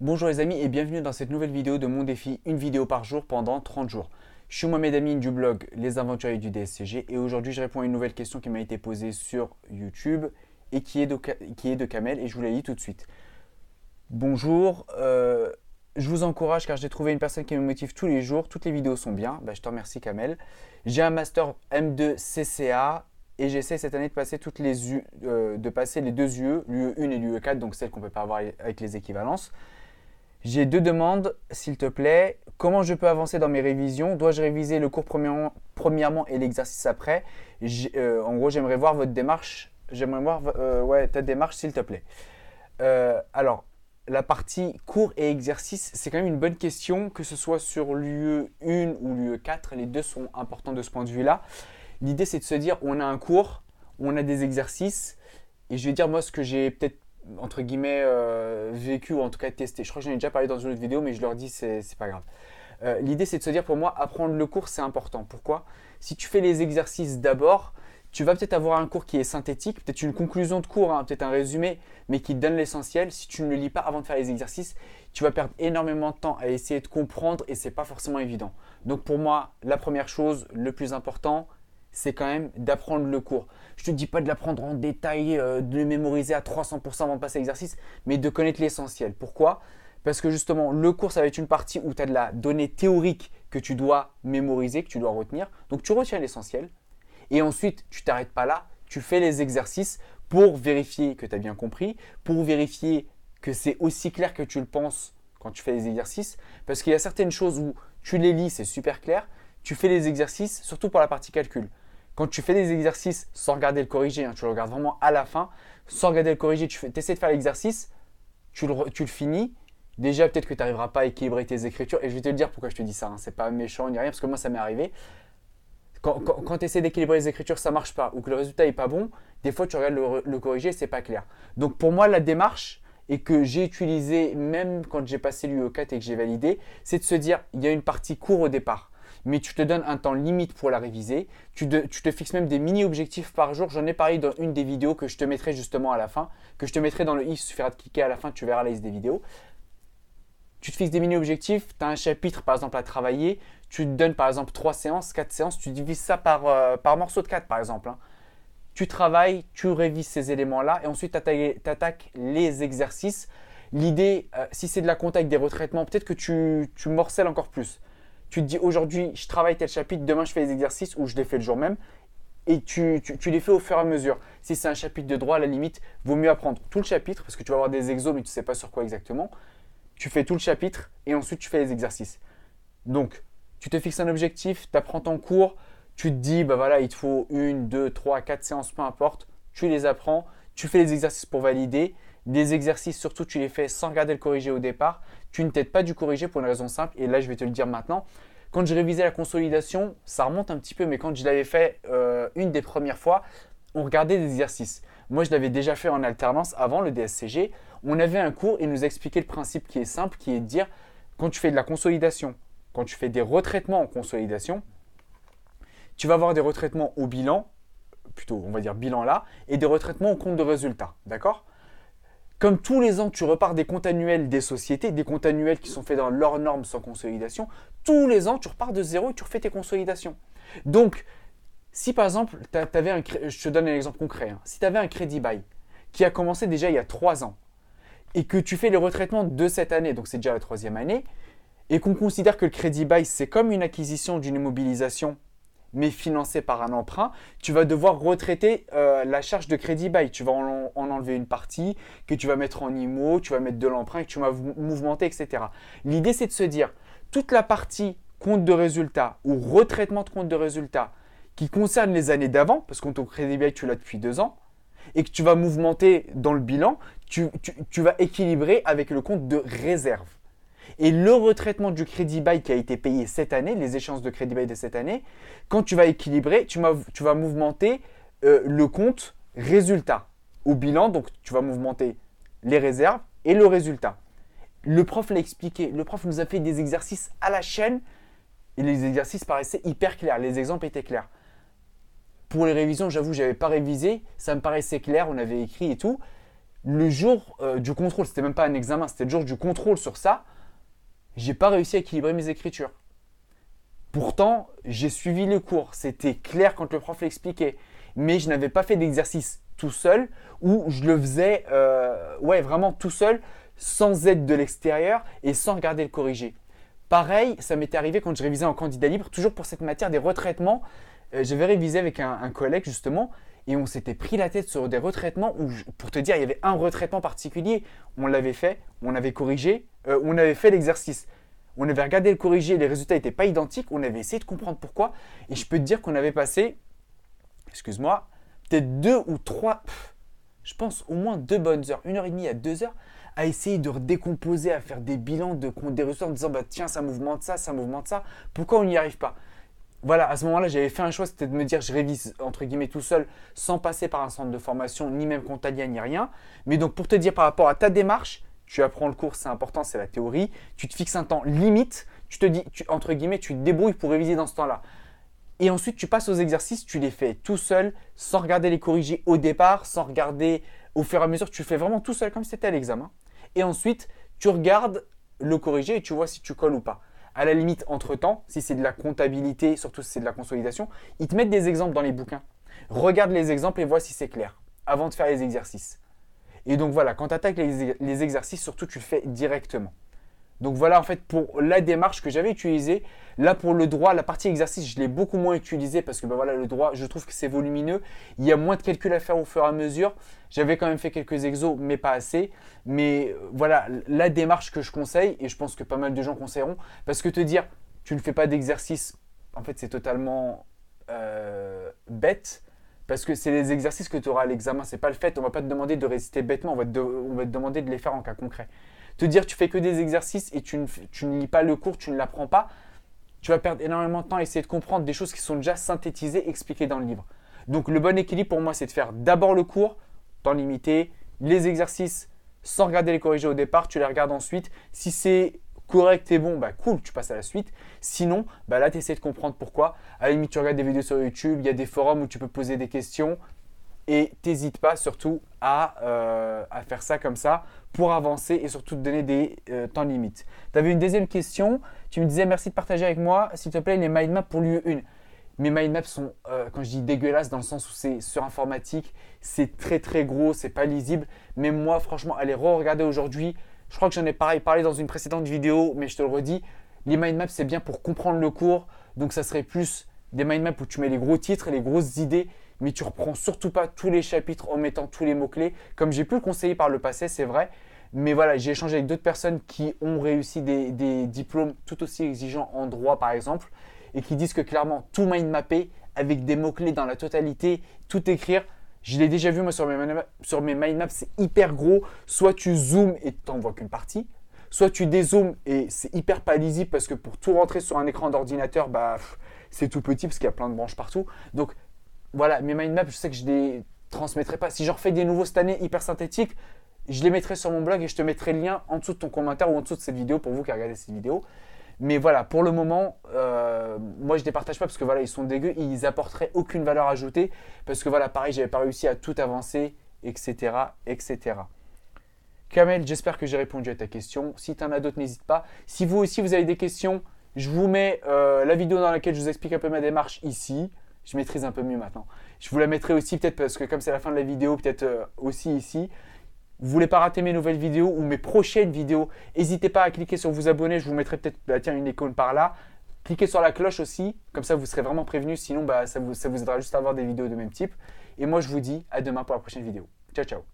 Bonjour les amis et bienvenue dans cette nouvelle vidéo de mon défi, une vidéo par jour pendant 30 jours. Je suis Mohamed Amin du blog Les Aventuriers du DSCG et aujourd'hui je réponds à une nouvelle question qui m'a été posée sur YouTube et qui est de, qui est de Kamel et je vous la lis tout de suite. Bonjour, euh, je vous encourage car j'ai trouvé une personne qui me motive tous les jours, toutes les vidéos sont bien, bah, je te remercie Kamel. J'ai un master M2 CCA et j'essaie cette année de passer, toutes les, euh, de passer les deux UE, l'UE1 et l'UE4, donc celles qu'on ne peut pas avoir avec les équivalences. J'ai deux demandes, s'il te plaît. Comment je peux avancer dans mes révisions? Dois-je réviser le cours premièrement, et l'exercice après? Euh, En gros, j'aimerais voir votre démarche. J'aimerais voir euh, ouais, ta démarche, s'il te plaît. Euh, alors, la partie cours et exercice, c'est quand même une bonne question, que ce soit sur l'UE 1 ou l'UE 4. Les deux sont importants de ce point de vue-là. L'idée, c'est de se dire, on a un cours, on a des exercices. Et je vais dire, moi, ce que j'ai peut-être entre guillemets, euh, vécu ou en tout cas testé. Je crois que j'en ai déjà parlé dans une autre vidéo, mais je leur dis, c'est pas grave. Euh, l'idée, c'est de se dire, pour moi, apprendre le cours, c'est important. Pourquoi? Si tu fais les exercices d'abord, tu vas peut-être avoir un cours qui est synthétique, peut-être une conclusion de cours, hein, peut-être un résumé, mais qui donne l'essentiel. Si tu ne le lis pas avant de faire les exercices, tu vas perdre énormément de temps à essayer de comprendre et c'est pas forcément évident. Donc pour moi, la première chose, le plus important, c'est quand même d'apprendre le cours. Je te dis pas de l'apprendre en détail, euh, de le mémoriser à 300% avant de passer à l'exercice, mais de connaître l'essentiel. Pourquoi? Parce que justement, le cours, ça va être une partie où tu as de la donnée théorique que tu dois mémoriser, que tu dois retenir. Donc tu retiens l'essentiel. Et ensuite, tu t'arrêtes pas là, tu fais les exercices pour vérifier que tu as bien compris, pour vérifier que c'est aussi clair que tu le penses quand tu fais les exercices. Parce qu'il y a certaines choses où tu les lis, c'est super clair. Tu fais les exercices, surtout pour la partie calcul. Quand tu fais des exercices sans regarder le corrigé, hein, tu le regardes vraiment à la fin, sans regarder le corrigé, tu essaies de faire l'exercice, tu le, finis. Déjà, peut-être que tu n'arriveras pas à équilibrer tes écritures. Et je vais te le dire pourquoi je te dis ça. Hein. C'est pas méchant ni rien, parce que moi, ça m'est arrivé. Quand, tu essaies d'équilibrer les écritures, ça marche pas, ou que le résultat n'est pas bon, des fois, tu regardes le, le corrigé, c'est pas clair. Donc, pour moi, la démarche, et que j'ai utilisé même quand j'ai passé l'UE4 et que j'ai validé, c'est de se dire, il y a une partie court au départ mais tu te donnes un temps limite pour la réviser. Tu, te fixes même des mini-objectifs par jour. J'en ai parlé dans une des vidéos que je te mettrai justement à la fin, que je te mettrai dans le i, il suffira de cliquer à la fin, tu verras la liste des vidéos. Tu te fixes des mini-objectifs, tu as un chapitre par exemple à travailler, tu te donnes par exemple 3 séances, 4 séances, tu divises ça par, euh, par morceau de 4 par exemple. Hein. Tu travailles, tu révises ces éléments-là et ensuite tu attaques les exercices. L'idée, euh, si c'est de la compta avec des retraitements, peut-être que tu, tu morcelles encore plus tu te dis aujourd'hui, je travaille tel chapitre, demain je fais les exercices ou je les fais le jour même. Et tu, les fais au fur et à mesure. Si c'est un chapitre de droit, à la limite, vaut mieux apprendre tout le chapitre parce que tu vas avoir des exos, mais tu ne sais pas sur quoi exactement. Tu fais tout le chapitre et ensuite tu fais les exercices. Donc, tu te fixes un objectif, tu apprends ton cours, tu te dis, bah voilà, il te faut une, deux, trois, quatre séances, peu importe. Tu les apprends, tu fais les exercices pour valider. Des exercices, surtout, tu les fais sans regarder le corrigé au départ tu ne t'aides pas du corrigé pour une raison simple, et là je vais te le dire maintenant. Quand j'ai révisé la consolidation, ça remonte un petit peu, mais quand je l'avais fait euh, une des premières fois, on regardait des exercices. Moi, je l'avais déjà fait en alternance avant le DSCG. On avait un cours et nous expliquait le principe qui est simple, qui est de dire quand tu fais de la consolidation, quand tu fais des retraitements en consolidation, tu vas avoir des retraitements au bilan, plutôt on va dire bilan là, et des retraitements au compte de résultat. D'accord? Comme tous les ans, tu repars des comptes annuels des sociétés, des comptes annuels qui sont faits dans leurs normes sans consolidation, tous les ans, tu repars de zéro et tu refais tes consolidations. Donc, si par exemple, un, je te donne un exemple concret, hein. si tu avais un crédit bail qui a commencé déjà il y a trois ans et que tu fais le retraitement de cette année, donc c'est déjà la troisième année, et qu'on considère que le crédit bail c'est comme une acquisition d'une immobilisation mais financé par un emprunt, tu vas devoir retraiter euh, la charge de crédit bail. Tu vas en, enlever une partie que tu vas mettre en IMO, tu vas mettre de l'emprunt que tu vas mouvementer, etc. L'idée, c'est de se dire, toute la partie compte de résultat ou retraitement de compte de résultat qui concerne les années d'avant, parce que ton crédit bail, tu l'as depuis deux ans, et que tu vas mouvementer dans le bilan, tu vas équilibrer avec le compte de réserve. Et le retraitement du crédit bail qui a été payé cette année, les échéances de crédit bail de cette année, quand tu vas équilibrer, tu, vas mouvementer euh, le compte résultat au bilan. Donc, tu vas mouvementer les réserves et le résultat. Le prof l'a expliqué. Le prof nous a fait des exercices à la chaîne et les exercices paraissaient hyper clairs. Les exemples étaient clairs. Pour les révisions, j'avoue, je n'avais pas révisé. Ça me paraissait clair. On avait écrit et tout. le jour euh, du contrôle, c'était même pas un examen, c'était le jour du contrôle sur ça, j'ai pas réussi à équilibrer mes écritures. Pourtant, j'ai suivi les cours, c'était clair quand le prof l'expliquait, mais je n'avais pas fait d'exercice tout seul ou je le faisais euh, ouais, vraiment tout seul, sans aide de l'extérieur et sans regarder le corriger. Pareil, ça m'était arrivé quand je révisais en candidat libre, toujours pour cette matière des retraitements. Euh, j'avais révisé avec un, collègue justement et on s'était pris la tête sur des retraitements où, pour te dire, il y avait un retraitement particulier. On l'avait fait, on avait corrigé, euh, on avait fait l'exercice. On avait regardé le corrigé, les résultats n'étaient pas identiques, on avait essayé de comprendre pourquoi. Et je peux te dire qu'on avait passé, excuse-moi, peut-être deux ou trois, je pense au moins deux bonnes heures, une heure et demie à deux heures, à essayer de décomposer, à faire des bilans de des résultats en disant bah, tiens, ça mouvement de ça, ça mouvement de ça, pourquoi on n'y arrive pas? Voilà, à ce moment-là, j'avais fait un choix, c'était de me dire je révise entre guillemets tout seul, sans passer par un centre de formation, ni même comptagien, ni rien. Mais donc pour te dire par rapport à ta démarche, tu apprends le cours, c'est important, c'est la théorie. Tu te fixes un temps limite, tu te dis, entre guillemets, tu te débrouilles pour réviser dans ce temps-là. Et ensuite, tu passes aux exercices, tu les fais tout seul, sans regarder les corrigés au départ, sans regarder au fur et à mesure. Tu fais vraiment tout seul, comme si c'était à l'examen. Et ensuite, tu regardes le corrigé et tu vois si tu colles ou pas à la limite, entre-temps, si c'est de la comptabilité, surtout si c'est de la consolidation, ils te mettent des exemples dans les bouquins. Regarde les exemples et vois si c'est clair, avant de faire les exercices. Et donc voilà, quand tu attaques les, exercices, surtout tu le fais directement. Donc voilà en fait pour la démarche que j'avais utilisée. Là pour le droit, la partie exercice, je l'ai beaucoup moins utilisé parce que ben voilà, le droit, je trouve que c'est volumineux. Il y a moins de calculs à faire au fur et à mesure. J'avais quand même fait quelques exos, mais pas assez. Mais euh, voilà, la démarche que je conseille, et je pense que pas mal de gens conseilleront, parce que te dire, tu ne fais pas d'exercice, en fait c'est totalement euh, bête. Parce que c'est les exercices que tu auras à l'examen, c'est pas le fait. On va pas te demander de résister bêtement, on va, te, demander de les faire en cas concret. Te dire tu fais que des exercices et tu ne, lis pas le cours, tu ne l'apprends pas, tu vas perdre énormément de temps à essayer de comprendre des choses qui sont déjà synthétisées, expliquées dans le livre. Donc le bon équilibre pour moi, c'est de faire d'abord le cours, temps limité, les exercices sans regarder les corrigés au départ, tu les regardes ensuite. Si c'est correct et bon, bah cool, tu passes à la suite. Sinon, bah là, tu essaies de comprendre pourquoi. À la limite, tu regardes des vidéos sur YouTube, il y a des forums où tu peux poser des questions. Et t'hésites pas surtout à, euh, à, faire ça comme ça pour avancer et surtout te donner des euh, temps limites. Tu avais une deuxième question. Tu me disais merci de partager avec moi, s'il te plaît, les mind maps pour l'UE 1. Mes mind maps sont, euh, quand je dis dégueulasses, dans le sens où c'est sur informatique, c'est très très gros, c'est pas lisible. Mais moi, franchement, allez re-regarder aujourd'hui. Je crois que j'en ai pareil parlé dans une précédente vidéo, mais je te le redis. Les mind maps, c'est bien pour comprendre le cours. Donc, ça serait plus des mind maps où tu mets les gros titres et les grosses idées mais tu reprends surtout pas tous les chapitres en mettant tous les mots-clés, comme j'ai pu le conseiller par le passé, c'est vrai. Mais voilà, j'ai échangé avec d'autres personnes qui ont réussi des, diplômes tout aussi exigeants en droit, par exemple, et qui disent que clairement, tout mind mapper avec des mots-clés dans la totalité, tout écrire. Je l'ai déjà vu moi sur mes, sur mind maps, c'est hyper gros. Soit tu zoomes et tu n'en vois qu'une partie, soit tu dézoomes et c'est hyper pas lisible parce que pour tout rentrer sur un écran d'ordinateur, bah, c'est tout petit parce qu'il y a plein de branches partout. Donc voilà, mes mind maps, je sais que je les transmettrai pas. Si j'en refais des nouveaux cette année hyper synthétiques, je les mettrai sur mon blog et je te mettrai le lien en dessous de ton commentaire ou en dessous de cette vidéo pour vous qui regardez cette vidéo. Mais voilà, pour le moment, euh, moi je ne les partage pas parce que voilà, ils sont dégueux, ils apporteraient aucune valeur ajoutée parce que voilà, pareil, j'avais pas réussi à tout avancer, etc., etc. Kamel, j'espère que j'ai répondu à ta question. Si tu en as d'autres, n'hésite pas. Si vous aussi vous avez des questions, je vous mets euh, la vidéo dans laquelle je vous explique un peu ma démarche ici je maîtrise un peu mieux maintenant. Je vous la mettrai aussi peut-être parce que comme c'est la fin de la vidéo, peut-être euh, aussi ici. Vous voulez pas rater mes nouvelles vidéos ou mes prochaines vidéos, n'hésitez pas à cliquer sur vous abonner. Je vous mettrai peut-être bah, tiens, une icône par là. Cliquez sur la cloche aussi, comme ça vous serez vraiment prévenu. Sinon, bah, ça, vous, ça vous aidera juste à avoir des vidéos de même type. Et moi, je vous dis à demain pour la prochaine vidéo. Ciao, ciao